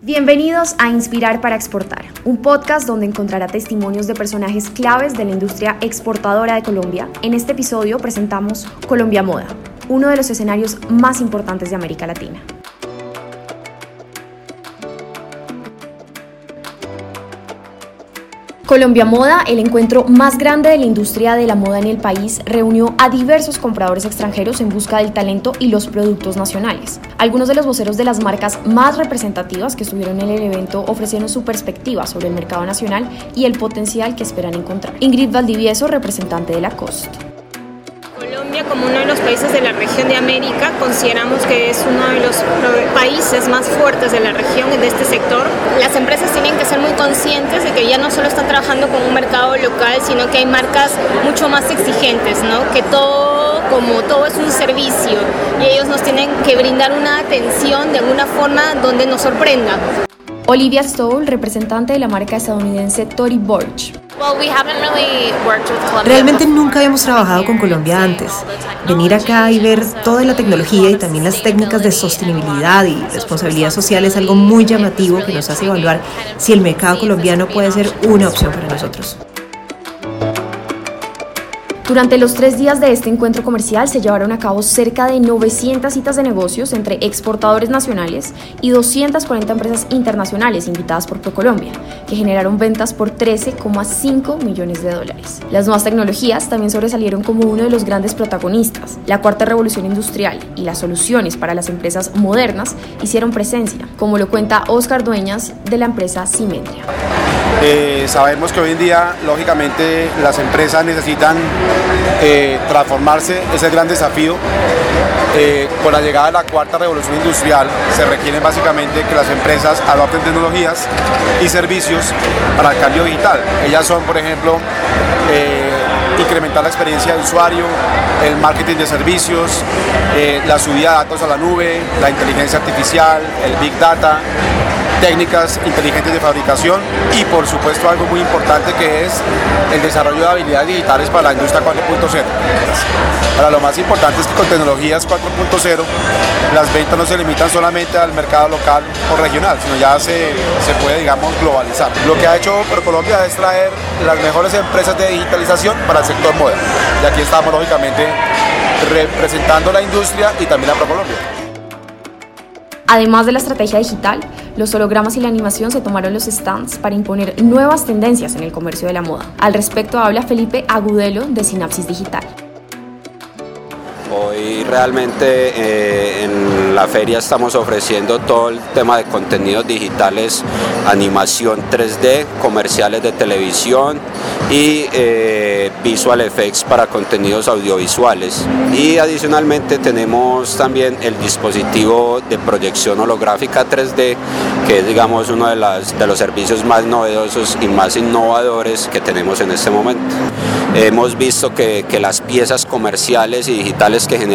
Bienvenidos a Inspirar para Exportar, un podcast donde encontrará testimonios de personajes claves de la industria exportadora de Colombia. En este episodio presentamos Colombia Moda, uno de los escenarios más importantes de América Latina. Colombia Moda, el encuentro más grande de la industria de la moda en el país, reunió a diversos compradores extranjeros en busca del talento y los productos nacionales. Algunos de los voceros de las marcas más representativas que estuvieron en el evento ofrecieron su perspectiva sobre el mercado nacional y el potencial que esperan encontrar. Ingrid Valdivieso, representante de la COST como uno de los países de la región de América, consideramos que es uno de los países más fuertes de la región de este sector. Las empresas tienen que ser muy conscientes de que ya no solo están trabajando con un mercado local, sino que hay marcas mucho más exigentes, ¿no? que todo, como todo es un servicio y ellos nos tienen que brindar una atención de alguna forma donde nos sorprenda. Olivia Stoll, representante de la marca estadounidense Tory Burch. Realmente nunca habíamos trabajado con Colombia antes. Venir acá y ver toda la tecnología y también las técnicas de sostenibilidad y responsabilidad social es algo muy llamativo que nos hace evaluar si el mercado colombiano puede ser una opción para nosotros. Durante los tres días de este encuentro comercial se llevaron a cabo cerca de 900 citas de negocios entre exportadores nacionales y 240 empresas internacionales invitadas por ProColombia, que generaron ventas por 13,5 millones de dólares. Las nuevas tecnologías también sobresalieron como uno de los grandes protagonistas. La cuarta revolución industrial y las soluciones para las empresas modernas hicieron presencia, como lo cuenta Oscar Dueñas de la empresa Simetria. Eh, sabemos que hoy en día, lógicamente, las empresas necesitan eh, transformarse, es el gran desafío. Eh, con la llegada de la cuarta revolución industrial se requiere básicamente que las empresas adopten tecnologías y servicios para el cambio digital. Ellas son, por ejemplo, incrementar la experiencia de usuario, el marketing de servicios, la subida de datos a la nube, la inteligencia artificial, el big data, técnicas inteligentes de fabricación y por supuesto algo muy importante que es el desarrollo de habilidades digitales para la industria 4.0. Para lo más importante es que con tecnologías 4.0 las ventas no se limitan solamente al mercado local o regional, sino ya se, se puede, digamos, globalizar. Lo que ha hecho ProColombia es traer las mejores empresas de digitalización para el sector moda. Y aquí estamos, lógicamente, representando la industria y también a ProColombia. Además de la estrategia digital, los hologramas y la animación se tomaron los stands para imponer nuevas tendencias en el comercio de la moda. Al respecto habla Felipe Agudelo de Sinapsis Digital. Hoy realmente eh, en la feria estamos ofreciendo todo el tema de contenidos digitales, animación 3D, comerciales de televisión y eh, visual effects para contenidos audiovisuales. Y adicionalmente tenemos también el dispositivo de proyección holográfica 3D, que es digamos uno de, las, de los servicios más novedosos y más innovadores que tenemos en este momento. Hemos visto que, que las piezas comerciales y digitales que generamos